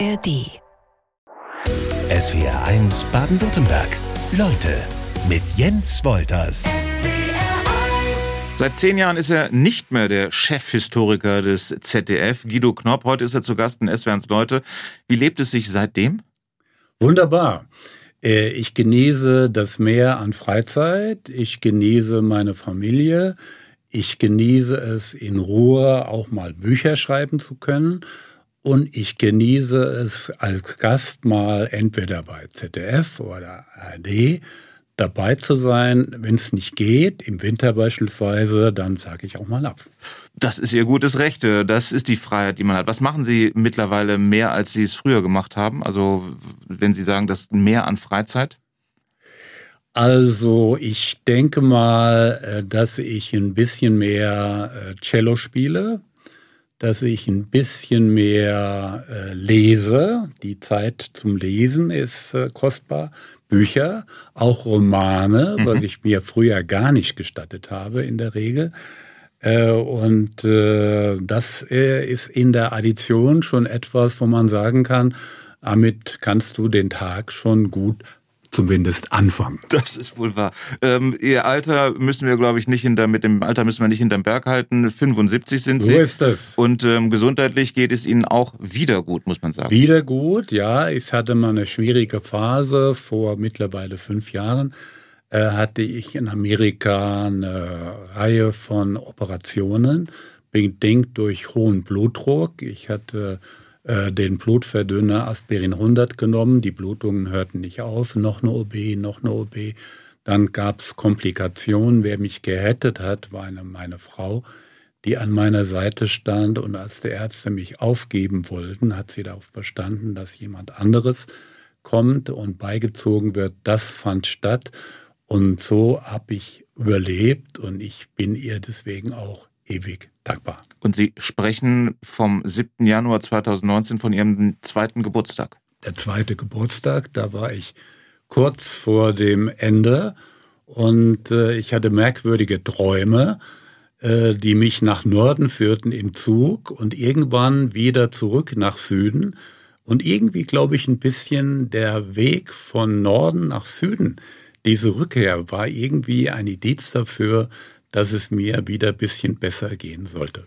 ARD. SWR 1 Baden-Württemberg. Leute mit Jens Wolters. Seit zehn Jahren ist er nicht mehr der Chefhistoriker des ZDF, Guido Knopp. Heute ist er zu Gast in SWR 1 Leute. Wie lebt es sich seitdem? Wunderbar. Äh, ich genieße das Meer an Freizeit. Ich genieße meine Familie. Ich genieße es in Ruhe auch mal Bücher schreiben zu können. Und ich genieße es als Gast mal entweder bei ZDF oder ARD dabei zu sein. Wenn es nicht geht, im Winter beispielsweise, dann sage ich auch mal ab. Das ist Ihr gutes Recht. Das ist die Freiheit, die man hat. Was machen Sie mittlerweile mehr, als Sie es früher gemacht haben? Also, wenn Sie sagen, das mehr an Freizeit? Also, ich denke mal, äh, dass ich ein bisschen mehr äh, Cello spiele dass ich ein bisschen mehr äh, lese. Die Zeit zum Lesen ist äh, kostbar. Bücher, auch Romane, mhm. was ich mir früher gar nicht gestattet habe in der Regel. Äh, und äh, das äh, ist in der Addition schon etwas, wo man sagen kann, damit kannst du den Tag schon gut zumindest anfangen. Das ist wohl wahr. Ähm, ihr Alter müssen wir, glaube ich, nicht hinter, mit dem Alter müssen wir nicht hinterm Berg halten. 75 sind so Sie. So ist das. Und ähm, gesundheitlich geht es Ihnen auch wieder gut, muss man sagen. Wieder gut, ja. Ich hatte mal eine schwierige Phase vor mittlerweile fünf Jahren. Äh, hatte ich in Amerika eine Reihe von Operationen, bedingt durch hohen Blutdruck. Ich hatte äh, den Blutverdünner Aspirin 100 genommen. Die Blutungen hörten nicht auf. Noch eine OB, noch eine OB. Dann gab es Komplikationen. Wer mich gerettet hat, war eine, meine Frau, die an meiner Seite stand. Und als die Ärzte mich aufgeben wollten, hat sie darauf bestanden, dass jemand anderes kommt und beigezogen wird. Das fand statt. Und so habe ich überlebt und ich bin ihr deswegen auch ewig dankbar. Und Sie sprechen vom 7. Januar 2019 von Ihrem zweiten Geburtstag. Der zweite Geburtstag, da war ich kurz vor dem Ende und äh, ich hatte merkwürdige Träume, äh, die mich nach Norden führten im Zug und irgendwann wieder zurück nach Süden. Und irgendwie glaube ich ein bisschen der Weg von Norden nach Süden, diese Rückkehr war irgendwie ein Indiz dafür, dass es mir wieder ein bisschen besser gehen sollte.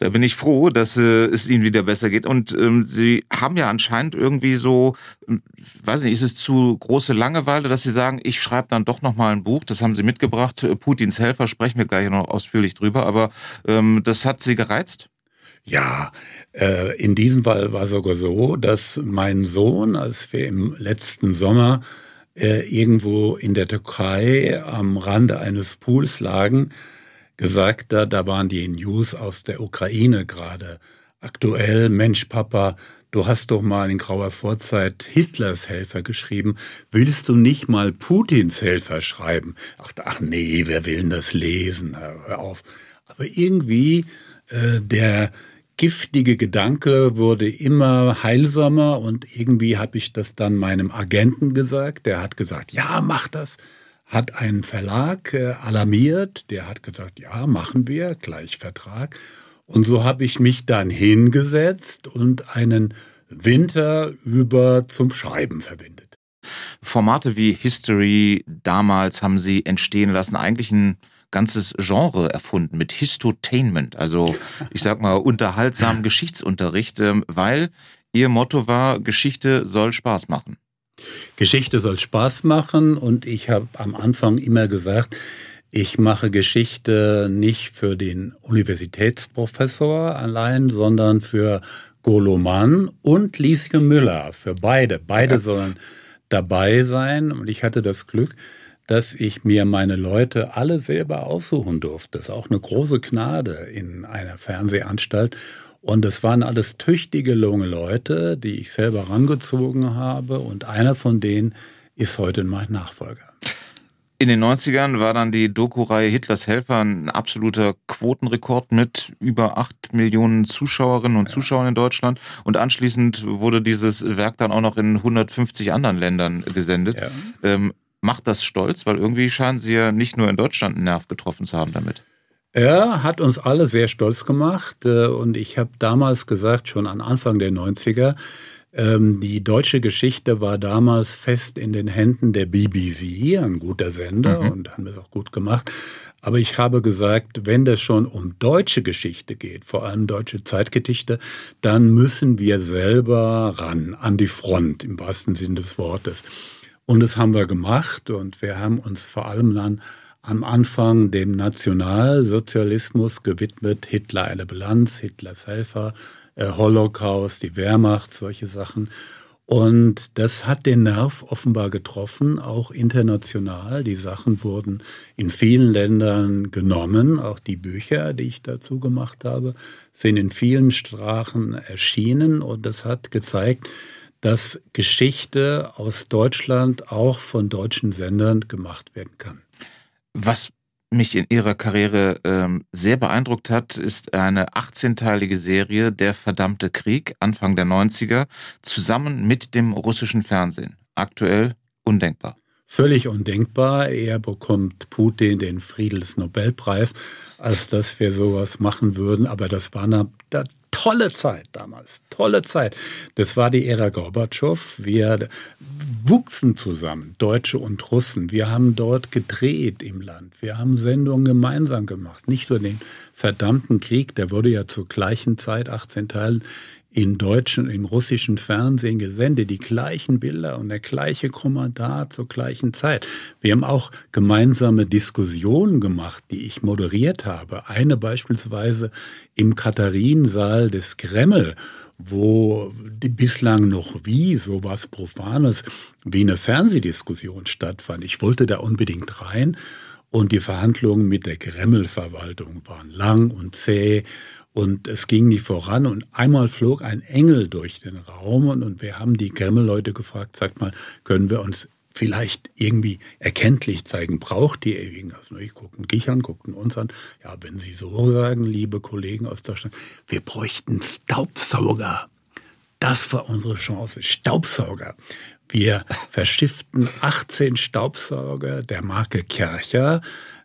Da bin ich froh, dass äh, es Ihnen wieder besser geht. Und ähm, Sie haben ja anscheinend irgendwie so, ähm, weiß nicht, ist es zu große Langeweile, dass Sie sagen, ich schreibe dann doch noch mal ein Buch. Das haben Sie mitgebracht. Äh, Putins Helfer sprechen wir gleich noch ausführlich drüber. Aber ähm, das hat Sie gereizt? Ja, äh, in diesem Fall war es sogar so, dass mein Sohn, als wir im letzten Sommer äh, irgendwo in der Türkei am Rande eines Pools lagen, gesagt hat, da waren die News aus der Ukraine gerade aktuell, Mensch, Papa, du hast doch mal in grauer Vorzeit Hitlers Helfer geschrieben. Willst du nicht mal Putins Helfer schreiben? Ach, ach nee, wer will denn das lesen? Hör auf. Aber irgendwie äh, der giftige Gedanke wurde immer heilsamer und irgendwie habe ich das dann meinem Agenten gesagt. Der hat gesagt, ja, mach das. Hat einen Verlag äh, alarmiert, der hat gesagt, ja, machen wir, gleich Vertrag. Und so habe ich mich dann hingesetzt und einen Winter über zum Schreiben verwendet. Formate wie History damals haben Sie entstehen lassen, eigentlich ein ganzes Genre erfunden mit Histotainment, also ich sag mal unterhaltsamen Geschichtsunterricht, ähm, weil ihr Motto war, Geschichte soll Spaß machen. Geschichte soll Spaß machen und ich habe am Anfang immer gesagt, ich mache Geschichte nicht für den Universitätsprofessor allein, sondern für Golo Mann und Lieske Müller, für beide. Beide sollen dabei sein und ich hatte das Glück, dass ich mir meine Leute alle selber aussuchen durfte. Das ist auch eine große Gnade in einer Fernsehanstalt. Und es waren alles tüchtige, junge Leute, die ich selber rangezogen habe. Und einer von denen ist heute mein Nachfolger. In den 90ern war dann die Doku-Reihe Hitlers Helfer ein absoluter Quotenrekord mit über acht Millionen Zuschauerinnen und ja. Zuschauern in Deutschland. Und anschließend wurde dieses Werk dann auch noch in 150 anderen Ländern gesendet. Ja. Ähm, Macht das stolz, weil irgendwie scheinen Sie ja nicht nur in Deutschland einen Nerv getroffen zu haben damit. Er hat uns alle sehr stolz gemacht äh, und ich habe damals gesagt, schon am Anfang der 90er, Ähm, die deutsche Geschichte war damals fest in den Händen der BBC, ein guter Sender mhm. und haben es auch gut gemacht. Aber ich habe gesagt, wenn das schon um deutsche Geschichte geht, vor allem deutsche Zeitgedichte, dann müssen wir selber ran, an die Front im wahrsten Sinn des Wortes. Und das haben wir gemacht und wir haben uns vor allem dann am Anfang dem Nationalsozialismus gewidmet, Hitler eine Bilanz, Hitlers Helfer, äh, Holocaust, die Wehrmacht, solche Sachen. Und das hat den Nerv offenbar getroffen, auch international. Die Sachen wurden in vielen Ländern genommen. Auch die Bücher, die ich dazu gemacht habe, sind in vielen Sprachen erschienen. Und das hat gezeigt, dass Geschichte aus Deutschland auch von deutschen Sendern gemacht werden kann. Was mich in ihrer Karriere ähm, sehr beeindruckt hat, ist eine 18-teilige Serie Der verdammte Krieg, Anfang der 90er, zusammen mit dem russischen Fernsehen. Aktuell undenkbar. Völlig undenkbar. Er bekommt Putin den Friedensnobelpreis, als dass wir sowas machen würden. Aber das war eine, tolle Zeit damals, tolle Zeit. Das war die Ära Gorbatschow. Wir wuchsen zusammen, Deutsche und Russen. Wir haben dort gedreht im Land. Wir haben Sendungen gemeinsam gemacht. Nicht nur den verdammten Krieg, der wurde ja zur gleichen Zeit, 18 Teilen, im deutschen, im russischen Fernsehen gesendet, die gleichen Bilder und der gleiche Kommentar zur gleichen Zeit. Wir haben auch gemeinsame Diskussionen gemacht, die ich moderiert habe. Eine beispielsweise im Katharinensaal des Kreml, wo bislang noch wie sowas Profanes wie eine Fernsehdiskussion stattfand. Ich wollte da unbedingt rein und die Verhandlungen mit der Kreml-Verwaltung waren lang und zäh und es ging nicht voran und einmal flog ein Engel durch den Raum und, und wir haben die Kreml-Leute gefragt, sagt mal, können wir uns vielleicht irgendwie erkenntlich zeigen, braucht die irgendwas? Die guckten Gichern, guckten uns an. Ja, wenn Sie so sagen, liebe Kollegen aus Deutschland, wir bräuchten Staubsauger. Das war unsere Chance. Staubsauger. Wir verschifften 18 Staubsauger der Marke Kercher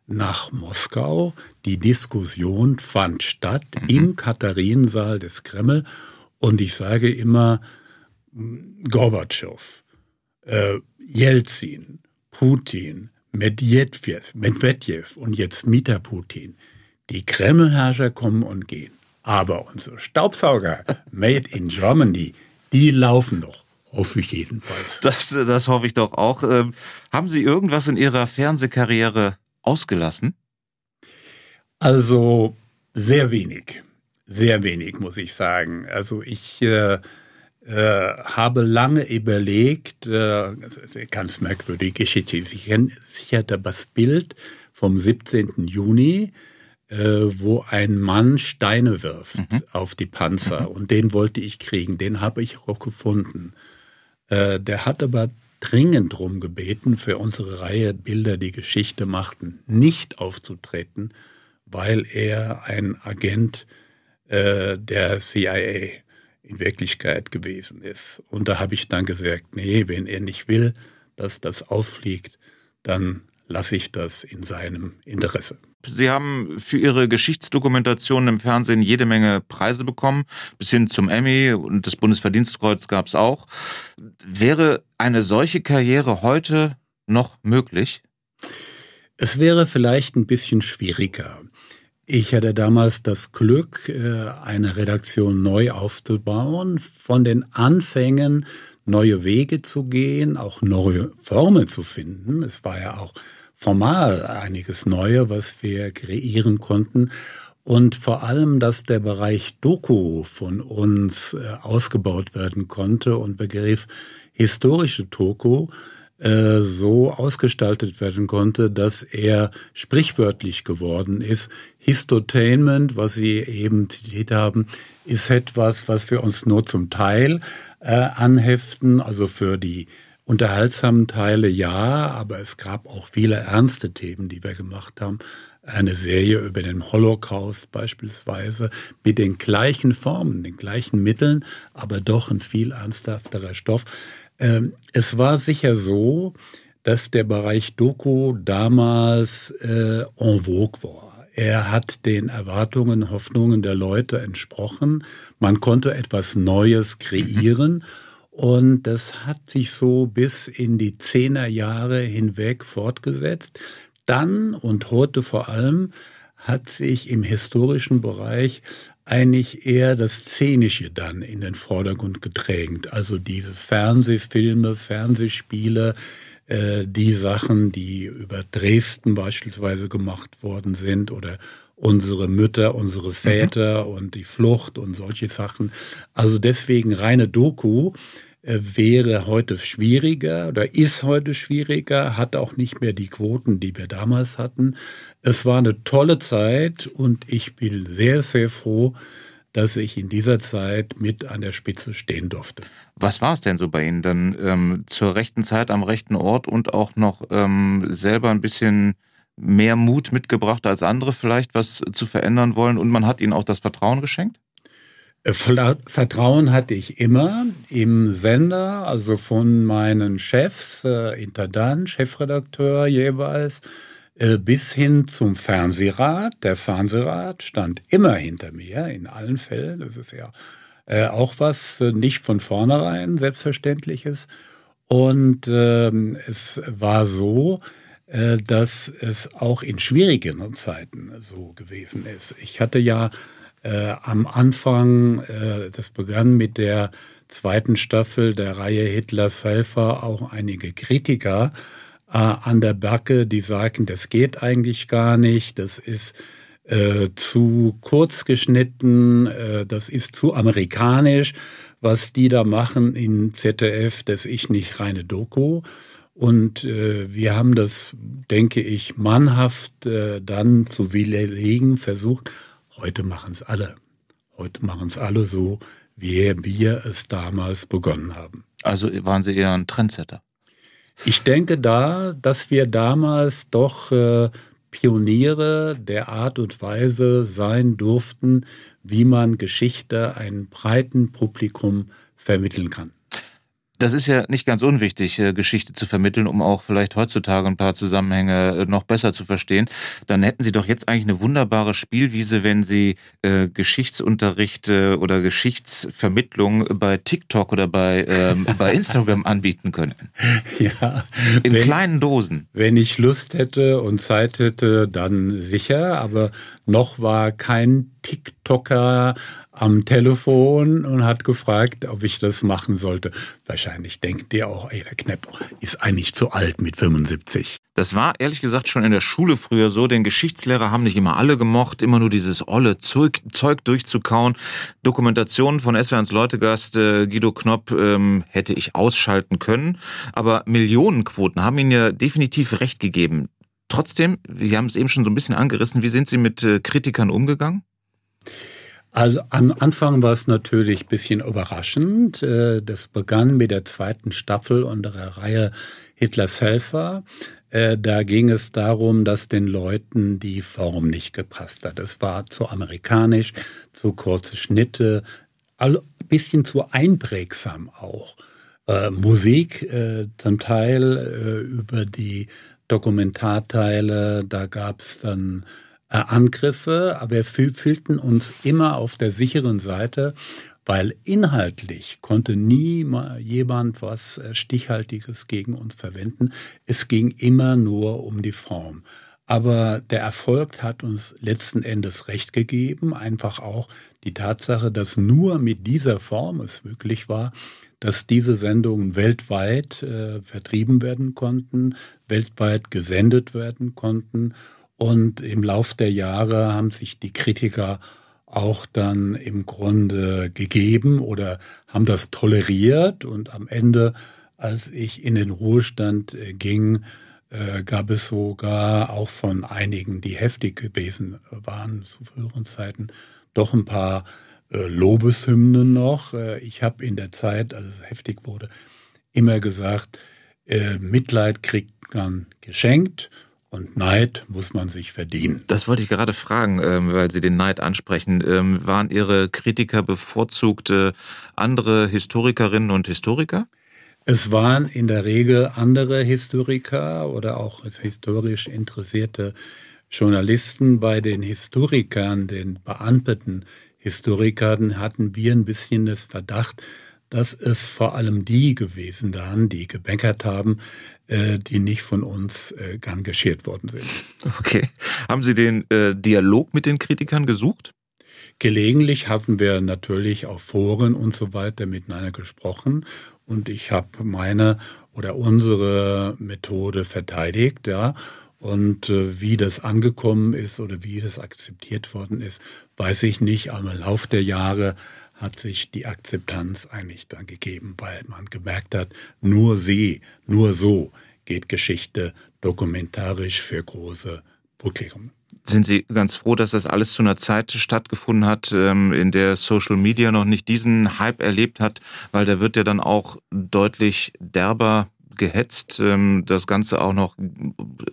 nach Moskau. Die Diskussion fand statt mhm. im Katharinensaal des Kreml. Und ich sage immer, Gorbatschow, äh, Jelzin, Putin, Medvedev, Medvedev und jetzt Mita Putin. Die Kremlherrscher kommen und gehen. Aber unsere Staubsauger, made in Germany, die laufen noch. Hoffe ich jedenfalls. Das, das hoffe ich doch auch. Ähm, haben Sie irgendwas in Ihrer Fernsehkarriere ausgelassen? Also sehr wenig. Sehr wenig, muss ich sagen. Also ich äh, äh, habe lange überlegt, äh, ganz merkwürdige Geschichte. Ich sicherte das Bild vom 17. Juni, äh, wo ein Mann Steine wirft mhm. auf die Panzer. Mhm. Und den wollte ich kriegen. Den habe ich auch gefunden. Äh, der hat aber dringend darum gebeten, für unsere Reihe Bilder, die Geschichte machten, nicht aufzutreten, weil er ein Agent äh, der CIA in Wirklichkeit gewesen ist. Und da habe ich dann gesagt, nee, wenn er nicht will, dass das ausfliegt, dann lasse ich das in seinem Interesse. Sie haben für Ihre Geschichtsdokumentation im Fernsehen jede Menge Preise bekommen, bis hin zum Emmy und das Bundesverdienstkreuz gab es auch. Wäre eine solche Karriere heute noch möglich? Es wäre vielleicht ein bisschen schwieriger. Ich hatte damals das Glück, äh, eine Redaktion neu aufzubauen, von den Anfängen neue Wege zu gehen, auch neue Formen zu finden. Es war ja auch formal einiges Neue, was wir kreieren konnten. Und vor allem, dass der Bereich Doku von uns äh, ausgebaut werden konnte und Begriff historische Doku äh, so ausgestaltet werden konnte, dass er sprichwörtlich geworden ist. Histotainment, was Sie eben zitiert haben, ist etwas, was wir uns nur zum Teil äh, anheften, also für die unterhaltsamen Teile ja, aber es gab auch viele ernste Themen, die wir gemacht haben. Eine Serie über den Holocaust beispielsweise mit den gleichen Formen, den gleichen Mitteln, aber doch ein viel ernsthafterer Stoff. Ähm, es war sicher so, dass der Bereich Doku damals äh, en vogue war. Er hat den Erwartungen, Hoffnungen der Leute entsprochen. Man konnte etwas Neues kreieren. Und das hat sich so bis in die Zehnerjahre hinweg fortgesetzt. Dann und heute vor allem hat sich im historischen Bereich eigentlich eher das Szenische dann in den Vordergrund gedrängt. Also diese Fernsehfilme, Fernsehspiele, äh, die Sachen, die über Dresden beispielsweise gemacht worden sind oder unsere Mütter, unsere Väter mhm. und die Flucht und solche Sachen. Also deswegen reine Doku äh, wäre heute schwieriger oder ist heute schwieriger, hat auch nicht mehr die Quoten, die wir damals hatten. Es war eine tolle Zeit und ich bin sehr, sehr froh, dass ich in dieser Zeit mit an der Spitze stehen durfte. Was war es denn so bei Ihnen dann ähm, zur rechten Zeit am rechten Ort und auch noch ähm, selber ein bisschen mehr Mut mitgebracht als andere vielleicht, was zu verändern wollen und man hat Ihnen auch das Vertrauen geschenkt? Äh, Vertrauen hatte ich immer im Sender, also von meinen Chefs, äh, Intendant, Chefredakteur jeweils, äh, bis hin zum Fernsehrat. Der Fernsehrat stand immer hinter mir in allen Fällen. Das ist ja äh, auch was äh, nicht von vornherein selbstverständliches. Und ähm, es war so, äh, dass es auch in schwierigen Zeiten so gewesen ist. Ich hatte ja äh, am Anfang, äh, das begann mit der zweiten Staffel der Reihe Hitlers Helfer, auch einige Kritiker äh, an der Backe, die sagten, das geht eigentlich gar nicht, das ist äh, zu kurz geschnitten, äh, das ist zu amerikanisch, was die da machen in ZDF, das ist nicht reine Doku. Und äh, wir haben das, denke ich, mannhaft äh, dann zu widerlegen versucht, Heute machen es alle. Heute machen es alle so, wie wir es damals begonnen haben. Also waren Sie eher ein Trendsetter? Ich denke da, dass wir damals doch äh, Pioniere der Art und Weise sein durften, wie man Geschichte einem breiten Publikum vermitteln kann das ist ja nicht ganz unwichtig, äh, Geschichte zu vermitteln, um auch vielleicht heutzutage ein paar Zusammenhänge äh, noch besser zu verstehen. Dann hätten Sie doch jetzt eigentlich eine wunderbare Spielwiese, wenn Sie äh, Geschichtsunterricht äh, oder Geschichtsvermittlung bei TikTok oder bei, ähm, bei Instagram anbieten könnten. Ja. In wenn, kleinen Dosen. Wenn ich Lust hätte und Zeit hätte, dann sicher. Aber noch war kein TikToker am Telefon und hat gefragt, ob ich das machen sollte. Wahrscheinlich denkt ihr auch, ey, der Knepp ist eigentlich zu alt mit 75. Das war ehrlich gesagt schon in der Schule früher so, denn Geschichtslehrer haben nicht immer alle gemocht, immer nur dieses olle Zeug, Zeug durchzukauen. Dokumentationen von SWRs Leutegast äh, Guido Knopp ähm, hätte ich ausschalten können, aber Millionenquoten haben Ihnen ja definitiv recht gegeben. Trotzdem, wir haben es eben schon so ein bisschen angerissen, wie sind Sie mit äh, Kritikern umgegangen? Also am Anfang war es natürlich ein bisschen überraschend. Äh, das begann mit der zweiten Staffel unserer Reihe Hitlers Helfer. Äh, da ging es darum, dass den Leuten die Form nicht gepasst hat. Es war zu amerikanisch, zu kurze Schnitte, ein bisschen zu einprägsam auch. Äh, Musik zum Teil über die Dokumentarteile, da gab es dann Angriffe, aber wir fühlten uns immer auf der sicheren Seite, weil inhaltlich konnte nie jemand was äh, Stichhaltiges gegen uns verwenden. Es ging immer nur um die Form. Aber der Erfolg hat uns letzten Endes recht gegeben, einfach auch die Tatsache, dass nur mit dieser Form es möglich war, dass diese Sendungen weltweit äh, vertrieben werden konnten, weltweit gesendet werden konnten. Und im Lauf der Jahre haben sich die Kritiker auch dann im Grunde gegeben oder haben das toleriert. Und am Ende, als ich in den Ruhestand äh, ging, äh, gab es sogar auch von einigen, die heftig gewesen waren zu früheren Zeiten, doch ein paar äh, Lobeshymnen noch. Ich habe in der Zeit, als es heftig wurde, immer gesagt, Mitleid kriegt man geschenkt und Neid muss man sich verdienen. Das wollte ich gerade fragen, ähm, weil Sie den Neid ansprechen. Ähm, waren Ihre Kritiker bevorzugt andere Historikerinnen und Historiker? Es waren in der Regel andere Historiker oder auch historisch interessierte Journalisten. Bei den Historikern, den Beamteten, Historikern hatten wir ein bisschen das Verdacht, dass es vor allem die gewesen waren, die gebänkert haben, äh, die nicht von uns äh, gern geschert worden sind. Okay. Haben Sie den äh, Dialog mit den Kritikern gesucht? Gelegentlich haben wir natürlich auf Foren und so weiter miteinander gesprochen und ich habe meine oder unsere Methode verteidigt, ja. Und äh, wie das angekommen ist oder wie das akzeptiert worden ist, weiß ich nicht. Aber im Laufe der Jahre hat sich die Akzeptanz eigentlich dann gegeben, weil man gemerkt hat, nur sie, nur so geht Geschichte dokumentarisch für große Publikum. Sind Sie ganz froh, dass das alles zu einer Zeit stattgefunden hat, ähm, in der Social Media noch nicht diesen Hype erlebt hat, weil der wird ja dann auch deutlich derber gehetzt, ähm, das Ganze auch noch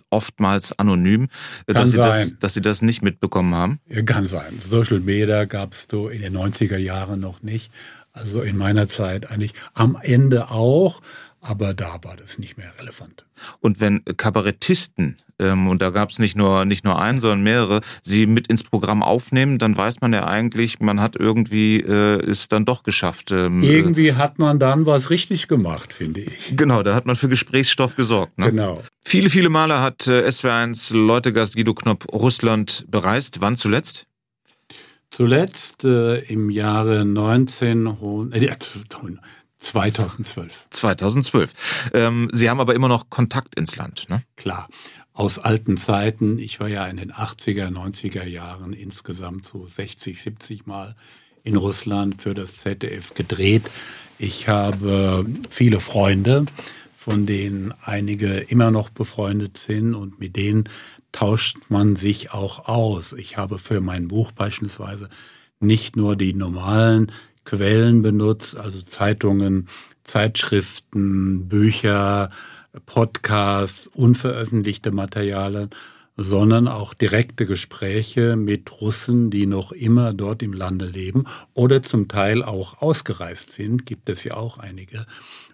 oftmals anonym, Kann dass sie, sein. das, dass sie das nicht mitbekommen haben. Kann sein. Social Media gab es so in den 90er Jahren noch nicht. Also in meiner Zeit eigentlich am Ende auch, aber da war das nicht mehr relevant. Und wenn Kabarettisten, ähm, und da gab es nicht nur, nicht nur einen, sondern mehrere, sie mit ins Programm aufnehmen, dann weiß man ja eigentlich, man hat irgendwie äh, es dann doch geschafft. Ähm, Irgendwie hat man dann was richtig gemacht, finde ich. Genau, da hat man für Gesprächsstoff gesorgt. Ne? Genau. Viele, viele Male hat äh, SW1 Leutegast Guido Knopp Russland bereist. Wann zuletzt? Zuletzt äh, im Jahre 19, äh, 2012. 2012. Ähm, Sie haben aber immer noch Kontakt ins Land, ne? Klar, aus alten Zeiten. Ich war ja in den 80er, 90er Jahren insgesamt so 60, 70 Mal in Russland für das ZDF gedreht. Ich habe viele Freunde, von denen einige immer noch befreundet sind und mit denen tauscht man sich auch aus. Ich habe für mein Buch beispielsweise nicht nur die normalen Quellen benutzt, also Zeitungen, Zeitschriften, Bücher, Podcasts, unveröffentlichte Materialien, sondern auch direkte Gespräche mit Russen, die noch immer dort im Lande leben oder zum Teil auch ausgereist sind, gibt es ja auch einige.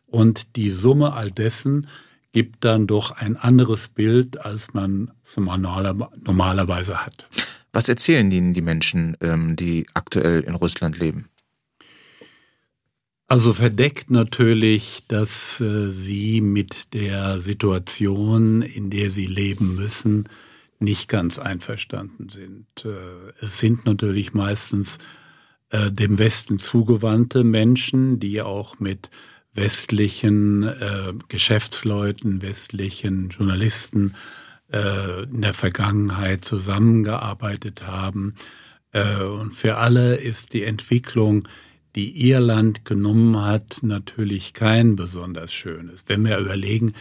Und die Summe all dessen gibt dann doch ein anderes Bild, als man normalerweise hat. Was erzählen Ihnen die Menschen, ähm, die aktuell in Russland leben? Also verdeckt natürlich, dass äh, sie mit der Situation, in der sie leben müssen, nicht ganz einverstanden sind. Äh, es sind natürlich meistens äh, dem Westen zugewandte Menschen, die auch mit westlichen Geschäftsleuten, westlichen Journalisten in der Vergangenheit zusammengearbeitet haben. Und für alle ist die Entwicklung, die ihr Land genommen hat, natürlich kein besonders schönes. Wenn wir überlegen,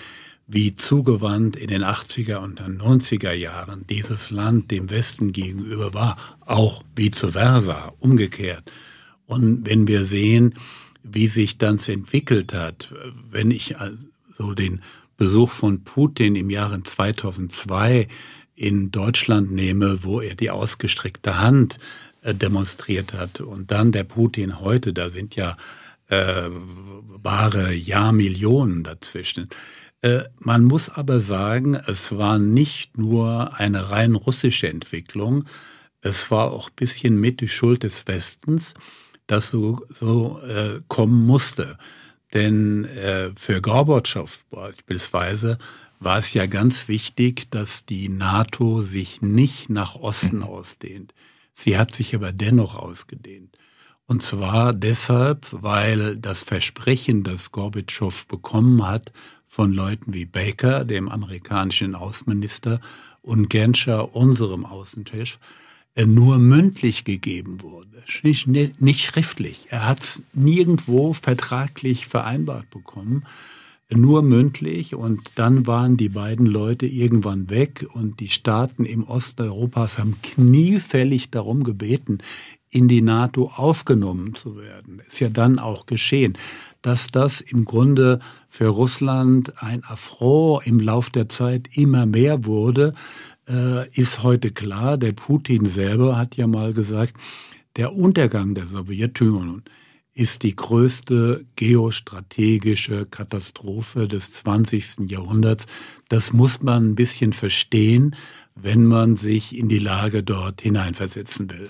wie zugewandt in den 80er und 90er Jahren dieses Land dem Westen gegenüber war, auch vice versa, umgekehrt. Und wenn wir sehen, wie sich das entwickelt hat, wenn ich so den Besuch von Putin im Jahre 2002 in Deutschland nehme, wo er die ausgestreckte Hand demonstriert hat und dann der Putin heute, da sind ja äh, wahre Jahrmillionen dazwischen. Äh, man muss aber sagen, es war nicht nur eine rein russische Entwicklung, es war auch bisschen mit die Schuld des Westens, dass so, so äh, kommen musste. Denn äh, für Gorbatschow beispielsweise war es ja ganz wichtig, dass die NATO sich nicht nach Osten ausdehnt. Sie hat sich aber dennoch ausgedehnt. Und zwar deshalb, weil das Versprechen, das Gorbatschow bekommen hat von Leuten wie Baker, dem amerikanischen Außenminister, und Genscher, unserem Außenchef, äh, nur mündlich gegeben wurde, nicht, nicht schriftlich. Er hat es nirgendwo vertraglich vereinbart bekommen, nur mündlich. Und dann waren die beiden Leute irgendwann weg und die Staaten im Osten Europas haben kniefällig darum gebeten, in die NATO aufgenommen zu werden. Ist ja dann auch geschehen. Dass das im Grunde für Russland ein Affront im Lauf der Zeit immer mehr wurde, äh, ist heute klar. Der Putin selber hat ja mal gesagt, der Untergang der Sowjetunion ist die größte geostrategische Katastrophe des 20. Jahrhunderts. Das muss man ein bisschen verstehen, wenn man sich in die Lage dort hineinversetzen will.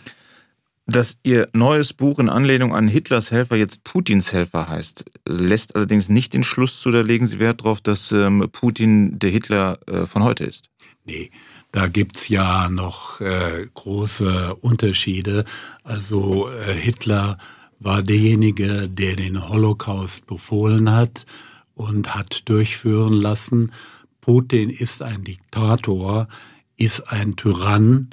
Dass Ihr neues Buch in Anlehnung an Hitlers Helfer jetzt Putins Helfer heißt, lässt allerdings nicht den Schluss zu, da legen Sie Wert darauf, dass ähm, Putin der Hitler äh, von heute ist. Nee, da gibt's ja noch äh, große Unterschiede. Also äh, Hitler war derjenige, der den Holocaust befohlen hat und hat durchführen lassen. Putin ist ein Diktator, ist ein Tyrann,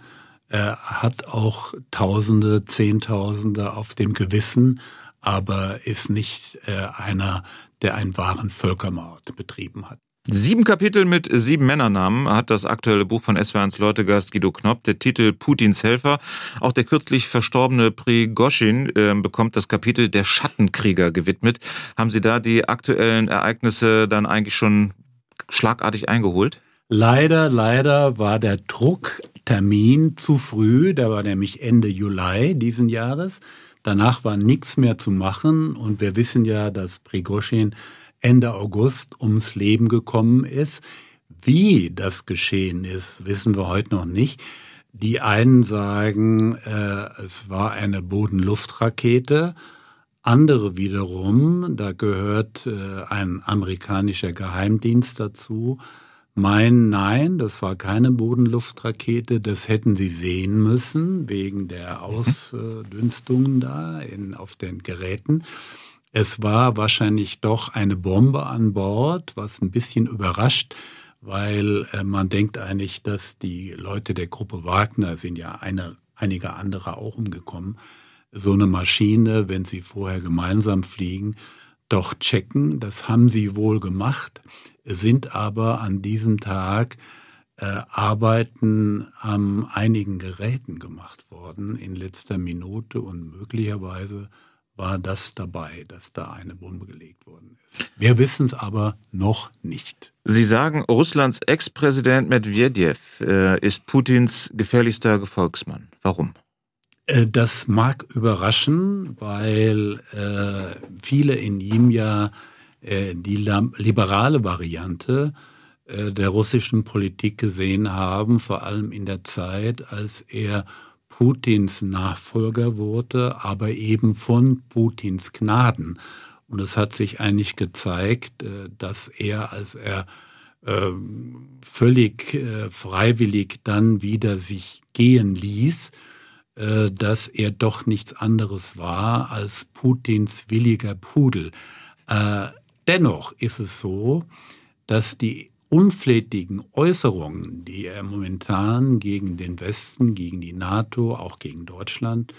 hat auch Tausende, Zehntausende auf dem Gewissen, aber ist nicht äh, einer, der einen wahren Völkermord betrieben hat. Sieben Kapitel mit sieben Männernamen hat das aktuelle Buch von SW1 Leutegast Guido Knopp. Der Titel Putins Helfer. Auch der kürzlich verstorbene Prigoschin äh, bekommt das Kapitel Der Schattenkrieger gewidmet. Haben Sie da die aktuellen Ereignisse dann eigentlich schon schlagartig eingeholt? Leider, leider war der Drucktermin zu früh. Der war nämlich Ende Juli diesen Jahres. Danach war nichts mehr zu machen. Und wir wissen ja, dass Prigoschin Ende August ums Leben gekommen ist. Wie das geschehen ist, wissen wir heute noch nicht. Die einen sagen, äh, es war eine Boden-Luft-Rakete. Andere wiederum, da gehört äh, ein amerikanischer Geheimdienst dazu, meinen, nein, das war keine Bodenluftrakete, das hätten sie sehen müssen, wegen der mhm. Ausdünstungen da in, auf den Geräten. Es war wahrscheinlich doch eine Bombe an Bord, was ein bisschen überrascht, weil äh, man denkt eigentlich, dass die Leute der Gruppe Wagner sind ja eine, einige andere auch umgekommen. So eine Maschine, wenn sie vorher gemeinsam fliegen, doch checken. Das haben sie wohl gemacht sind aber an diesem Tag äh, Arbeiten an einigen Geräten gemacht worden in letzter Minute und möglicherweise war das dabei, dass da eine Bombe gelegt worden ist. Wir wissen es aber noch nicht. Sie sagen, Russlands Ex-Präsident Medvedev äh, ist Putins gefährlichster Gefolgsmann. Warum? Äh, das mag überraschen, weil äh, viele in ihm ja äh, die liberale Variante äh, der russischen Politik gesehen haben, vor allem in der Zeit, als er Putins Nachfolger wurde, aber eben von Putins Gnaden. Und es hat sich eigentlich gezeigt, äh, dass er, als er völlig freiwillig dann wieder sich gehen ließ, dass er doch nichts anderes war als Putins williger Pudel. Dennoch ist es so, dass die unflätigen Äußerungen, die er momentan gegen den Westen, gegen die NATO, auch gegen Deutschland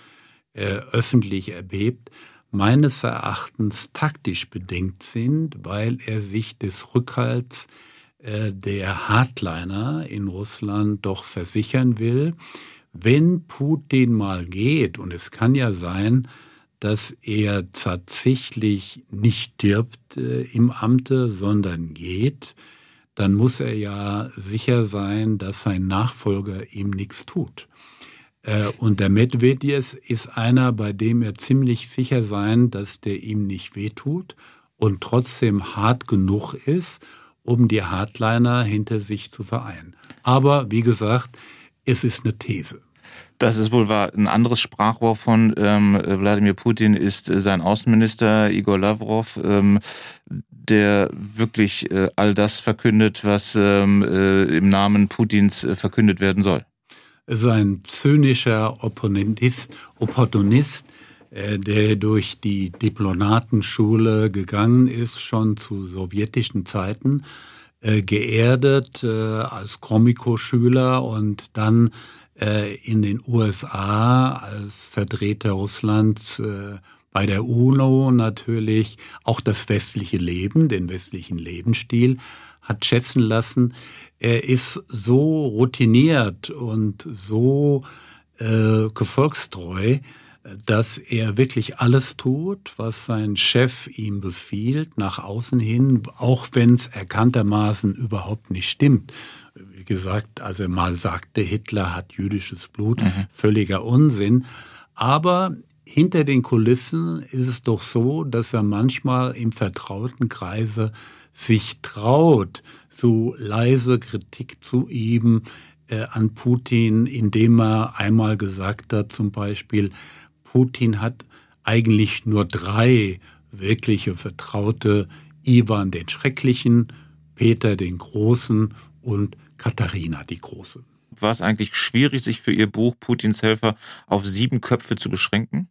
äh, öffentlich erbebt, meines Erachtens taktisch bedingt sind, weil er sich des Rückhalts äh, der Hardliner in Russland doch versichern will. Wenn Putin mal geht, und es kann ja sein, dass er tatsächlich nicht stirbt äh, im Amte, sondern geht, dann muss er ja sicher sein, dass sein Nachfolger ihm nichts tut. Äh, und der Medvedev ist einer, bei dem er ziemlich sicher sein, dass der ihm nicht wehtut und trotzdem hart genug ist, um die Hardliner hinter sich zu vereinen. Aber wie gesagt, es ist eine These. Das ist wohl. Ein anderes Sprachrohr von ähm, Wladimir Putin ist äh, sein Außenminister Igor Lavrov, ähm, der wirklich äh, all das verkündet, was ähm, äh, im Namen Putins äh, verkündet werden soll. Sein zynischer Opponentist, Opportunist, äh, der durch die Diplomatenschule gegangen ist, schon zu sowjetischen Zeiten, äh, geerdet als Komikoschüler und dann in den USA als Vertreter Russlands äh, bei der UNO natürlich auch das westliche Leben, den westlichen Lebensstil hat schätzen lassen. Er ist so routiniert und so äh, gefolgstreu, dass er wirklich alles tut, was sein Chef ihm befiehlt, nach außen hin, auch wenn es erkanntermaßen überhaupt nicht stimmt gesagt, also mal sagte, Hitler hat jüdisches Blut, mhm. völliger Unsinn. Aber hinter den Kulissen ist es doch so, dass er manchmal im vertrauten Kreise sich traut, so leise Kritik zu üben äh, an Putin, indem er einmal gesagt hat, zum Beispiel, Putin hat eigentlich nur drei wirkliche Vertraute, Ivan den Schrecklichen, Peter den Großen und Katharina die Große. War es eigentlich schwierig, sich für Ihr Buch Putins Helfer auf sieben Köpfe zu beschränken?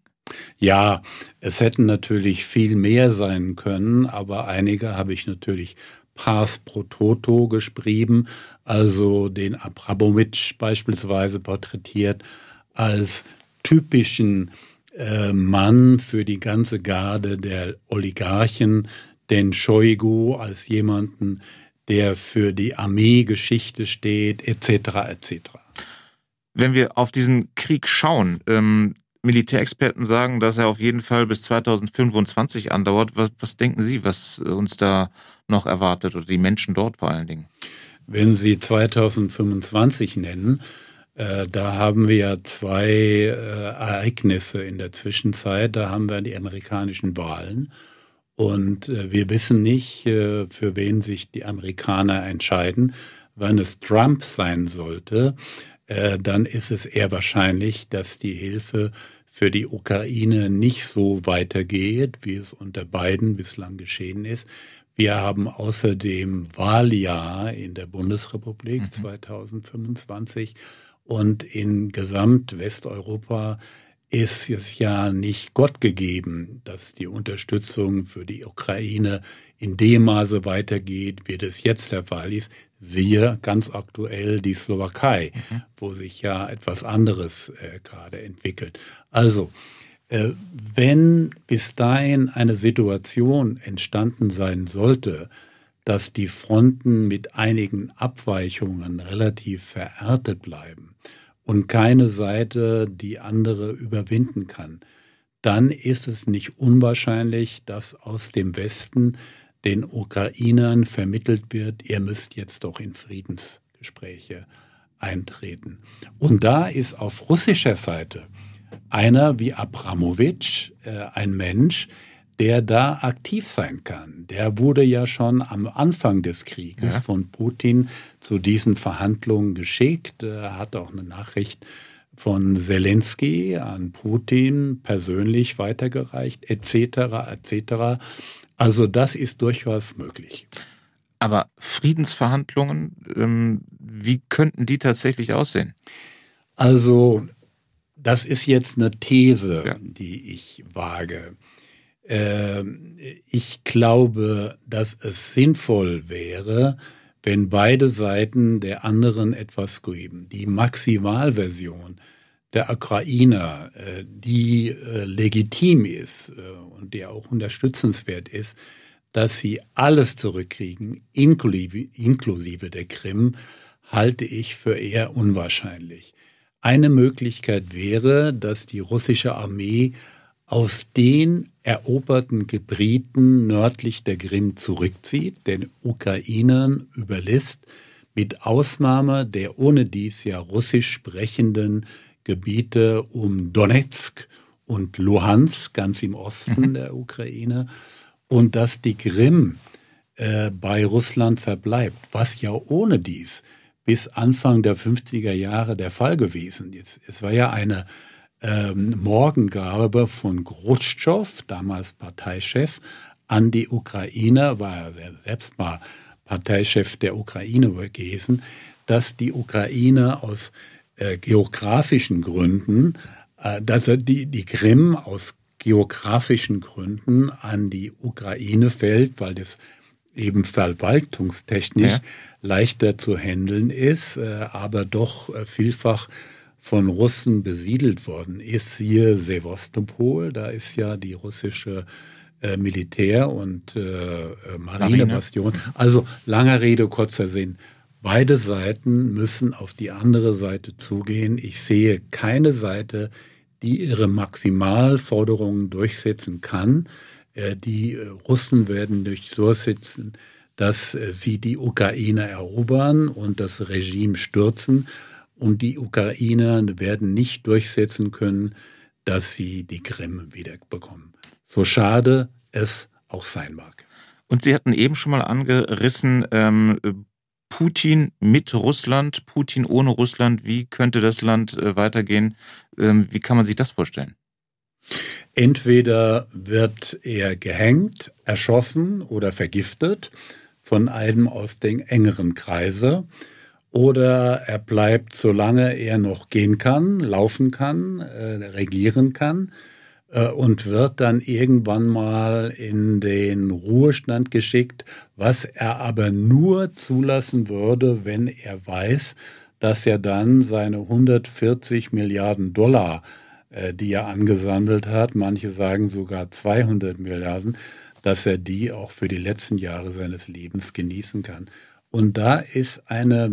Ja, es hätten natürlich viel mehr sein können, aber einige habe ich natürlich pars pro toto geschrieben, also den Abramowitsch beispielsweise porträtiert als typischen äh, Mann für die ganze Garde der Oligarchen, den Shoigu als jemanden, der für die Armeegeschichte steht, etc. etc. Wenn wir auf diesen Krieg schauen, ähm, Militärexperten sagen, dass er auf jeden Fall bis 2025 andauert. Was, was denken Sie, was uns da noch erwartet oder die Menschen dort vor allen Dingen? Wenn Sie 2025 nennen, äh, da haben wir ja zwei äh, Ereignisse in der Zwischenzeit. Da haben wir die amerikanischen Wahlen und äh, wir wissen nicht, äh, für wen sich die Amerikaner entscheiden. Wenn es Trump sein sollte, äh, dann ist es eher wahrscheinlich, dass die Hilfe für die Ukraine nicht so weitergeht, wie es unter Biden bislang geschehen ist. Wir haben außerdem Wahljahr in der Bundesrepublik mhm. 2025 und in gesamt Westeuropa ist es ja nicht Gott gegeben, dass die Unterstützung für die Ukraine in dem Maße weitergeht, wie das jetzt der Fall ist. Siehe ganz aktuell die Slowakei, mhm. wo sich ja etwas anderes äh, gerade entwickelt. Also, äh, wenn bis dahin eine Situation entstanden sein sollte, dass die Fronten mit einigen Abweichungen relativ verärtet bleiben und keine Seite die andere überwinden kann, dann ist es nicht unwahrscheinlich, dass aus dem Westen den Ukrainern vermittelt wird, ihr müsst jetzt doch in Friedensgespräche eintreten. Und da ist auf russischer Seite einer wie Abramowitsch, äh, ein Mensch, der da aktiv sein kann. Der wurde ja schon am Anfang des Krieges ja. von Putin zu diesen Verhandlungen geschickt. Er hat auch eine Nachricht von Zelensky an Putin persönlich weitergereicht, etc., etc. Also das ist durchaus möglich. Aber Friedensverhandlungen, ähm, wie könnten die tatsächlich aussehen? Also das ist jetzt eine These, ja. die ich wage. Ähm, ich glaube, dass es sinnvoll wäre, wenn beide Seiten der anderen etwas geben. Die Maximalversion der Ukrainer, äh, die äh, legitim ist äh, und die auch unterstützenswert ist, dass sie alles zurückkriegen, inklusive, inklusive der Krim, halte ich für eher unwahrscheinlich. Eine Möglichkeit wäre, dass die russische Armee aus den eroberten Gebieten nördlich der Krim zurückzieht, den Ukrainern überlässt, mit Ausnahme der ohne dies ja russisch sprechenden Gebiete um Donetsk und Luhansk, ganz im Osten mhm. der Ukraine, und dass die Krim äh, bei Russland verbleibt, was ja ohne dies bis Anfang der 50er Jahre der Fall gewesen ist. Es war ja eine ähm, Morgengabe von Khrushchev, damals Parteichef, an die Ukrainer, war er selbst mal Parteichef der Ukraine gewesen, dass die Ukraine aus äh, geografischen Gründen, äh, dass die, die Krim aus geografischen Gründen an die Ukraine fällt, weil das eben verwaltungstechnisch ja. leichter zu handeln ist, äh, aber doch äh, vielfach von Russen besiedelt worden ist. Siehe Sevastopol, da ist ja die russische äh, Militär- und äh, äh Marinebastion. Marine. Also langer Rede, kurzer Sinn. Beide Seiten müssen auf die andere Seite zugehen. Ich sehe keine Seite, die ihre Maximalforderungen durchsetzen kann. Äh, die äh, Russen werden durch so sitzen, dass sie die Ukraine erobern und das Regime stürzen und die Ukrainer werden nicht durchsetzen können, dass sie die Krim wiederbekommen. So schade es auch sein mag. Und Sie hatten eben schon mal angerissen, ähm, Putin mit Russland, Putin ohne Russland, wie könnte das Land äh, weitergehen? Ähm, wie kann man sich das vorstellen? Entweder wird er gehängt, erschossen oder vergiftet von einem aus den engeren Kreise, oder er bleibt, solange er noch gehen kann, laufen kann, äh, regieren kann äh, und wird dann irgendwann mal in den Ruhestand geschickt, was er aber nur zulassen würde, wenn er weiß, dass er dann seine 140 Milliarden Dollar, äh, die er angesammelt hat, manche sagen sogar 200 Milliarden, dass er die auch für die letzten Jahre seines Lebens genießen kann. Und da ist eine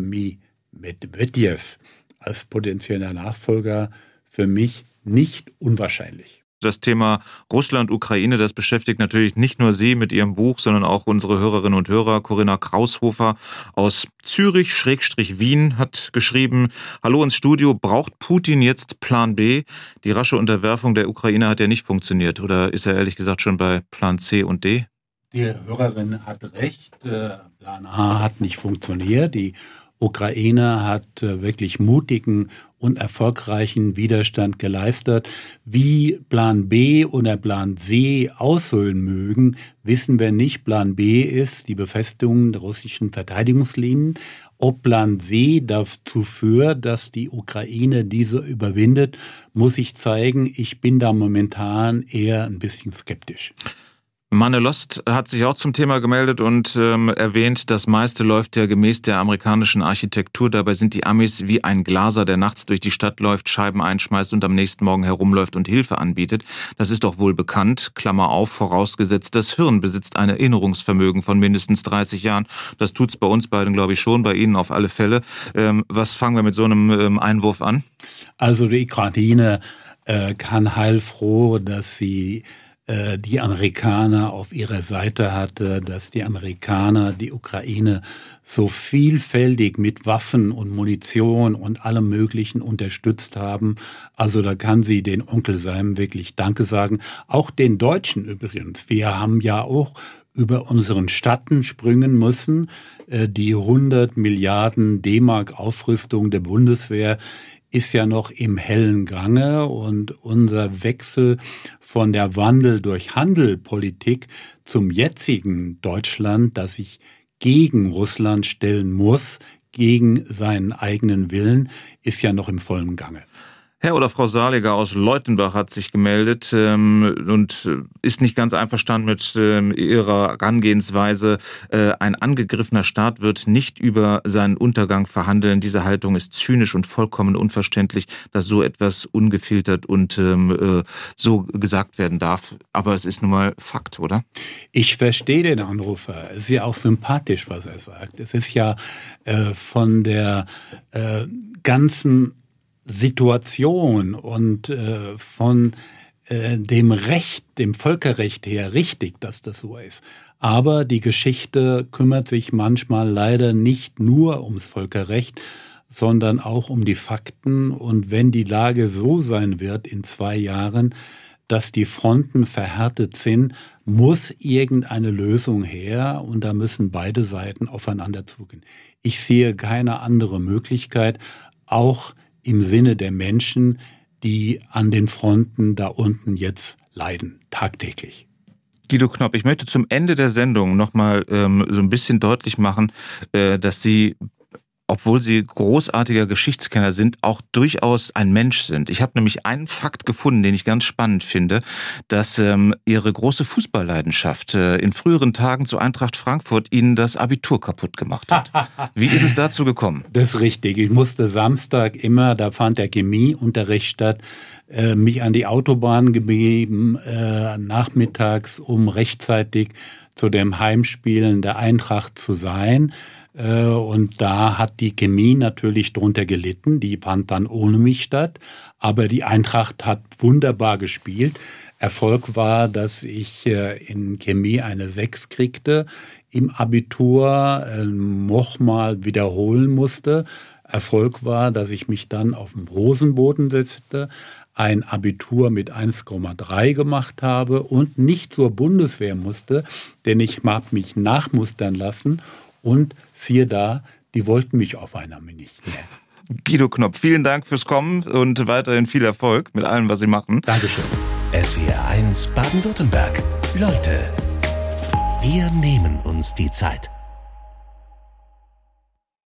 Medvedev als potenzieller Nachfolger für mich nicht unwahrscheinlich. Das Thema Russland-Ukraine, das beschäftigt natürlich nicht nur Sie mit Ihrem Buch, sondern auch unsere Hörerinnen und Hörer. Corinna Kraushofer aus Zürich-Wien hat geschrieben, Hallo ins Studio, braucht Putin jetzt Plan B? Die rasche Unterwerfung der Ukraine hat ja nicht funktioniert. Oder ist er ehrlich gesagt schon bei Plan C und D? Die Hörerin hat recht. Äh, Plan A hat nicht funktioniert. Die Ukraine hat äh, wirklich mutigen und erfolgreichen Widerstand geleistet. Wie Plan B oder Plan C aushöhlen mögen, wissen wir nicht. Plan B ist die Befestigung der russischen Verteidigungslinien. Ob Plan C dazu führt, dass die Ukraine diese überwindet, muss ich zeigen. Ich bin da momentan eher ein bisschen skeptisch. Manne Lost hat sich auch zum Thema gemeldet und ähm, erwähnt, das meiste läuft ja gemäß der amerikanischen Architektur. Dabei sind die Amis wie ein Glaser, der nachts durch die Stadt läuft, Scheiben einschmeißt und am nächsten Morgen herumläuft und Hilfe anbietet. Das ist doch wohl bekannt. Klammer auf, vorausgesetzt, das Hirn besitzt ein Erinnerungsvermögen von mindestens 30 Jahren. Das tut's bei uns beiden, glaube ich, schon, bei Ihnen auf alle Fälle. Ähm, was fangen wir mit so einem ähm, Einwurf an? Also die Ukraine äh, kann heilfroh, dass sie äh, die Amerikaner auf ihrer Seite hatte, dass die Amerikaner die Ukraine so vielfältig mit Waffen und Munition und allem Möglichen unterstützt haben. Also da kann sie den Onkel Sam wirklich Danke sagen. Auch den Deutschen übrigens. Wir haben ja auch über unseren Statten springen müssen. Äh, die 100 Milliarden D-Mark Aufrüstung der Bundeswehr ist ja noch im hellen Gange und unser Wechsel von der Wandel durch Handelpolitik zum jetzigen Deutschland, das sich gegen Russland stellen muss, gegen seinen eigenen Willen, ist ja noch im vollen Gange. Herr oder Frau Saliger aus Leutenbach hat sich gemeldet ähm, und äh, ist nicht ganz einverstanden mit ähm, ihrer Herangehensweise. Äh, ein angegriffener Staat wird nicht über seinen Untergang verhandeln. Diese Haltung ist zynisch und vollkommen unverständlich, dass so etwas ungefiltert und ähm, äh, so gesagt werden darf. Aber es ist nun mal Fakt, oder? Ich verstehe den Anrufer. Es ist ja auch sympathisch, was er sagt. Es ist ja äh, von der äh, ganzen Situation und äh, von äh, dem Recht, dem Völkerrecht her richtig, dass das so ist. Aber die Geschichte kümmert sich manchmal leider nicht nur ums Völkerrecht, sondern auch um die Fakten. Und wenn die Lage so sein wird in zwei Jahren, dass die Fronten verhärtet sind, muss irgendeine Lösung her und da müssen beide Seiten aufeinander zugehen. Ich sehe keine andere Möglichkeit, auch im Sinne der Menschen, die an den Fronten da unten jetzt leiden, tagtäglich. Guido Knopp, ich möchte zum Ende der Sendung nochmal ähm, so ein bisschen deutlich machen, äh, dass Sie obwohl sie großartiger Geschichtskenner sind, auch durchaus ein Mensch sind. Ich habe nämlich einen Fakt gefunden, den ich ganz spannend finde, dass ähm, ihre große Fußballleidenschaft äh, in früheren Tagen zu Eintracht Frankfurt ihnen das Abitur kaputt gemacht hat. Wie ist es dazu gekommen? Das ist richtig. Ich musste Samstag immer, da fand der Chemieunterricht statt, äh, mich an die Autobahn gegeben, äh, nachmittags, um rechtzeitig zu dem Heimspielen der Eintracht zu sein. Äh, und da hat die Chemie natürlich drunter gelitten. Die fand dann ohne mich statt. Aber die Eintracht hat wunderbar gespielt. Erfolg war, dass ich äh, in Chemie eine 6 kriegte, im Abitur äh, nochmal wiederholen musste. Erfolg war, dass ich mich dann auf dem Hosenboden setzte, ein Abitur mit 1,3 gemacht habe und nicht zur Bundeswehr musste, denn ich habe mich nachmustern lassen und siehe da, die wollten mich auf einmal nicht mehr. Guido Knopf, vielen Dank fürs Kommen und weiterhin viel Erfolg mit allem, was Sie machen. Dankeschön. SWR 1 Baden-Württemberg. Leute, wir nehmen uns die Zeit.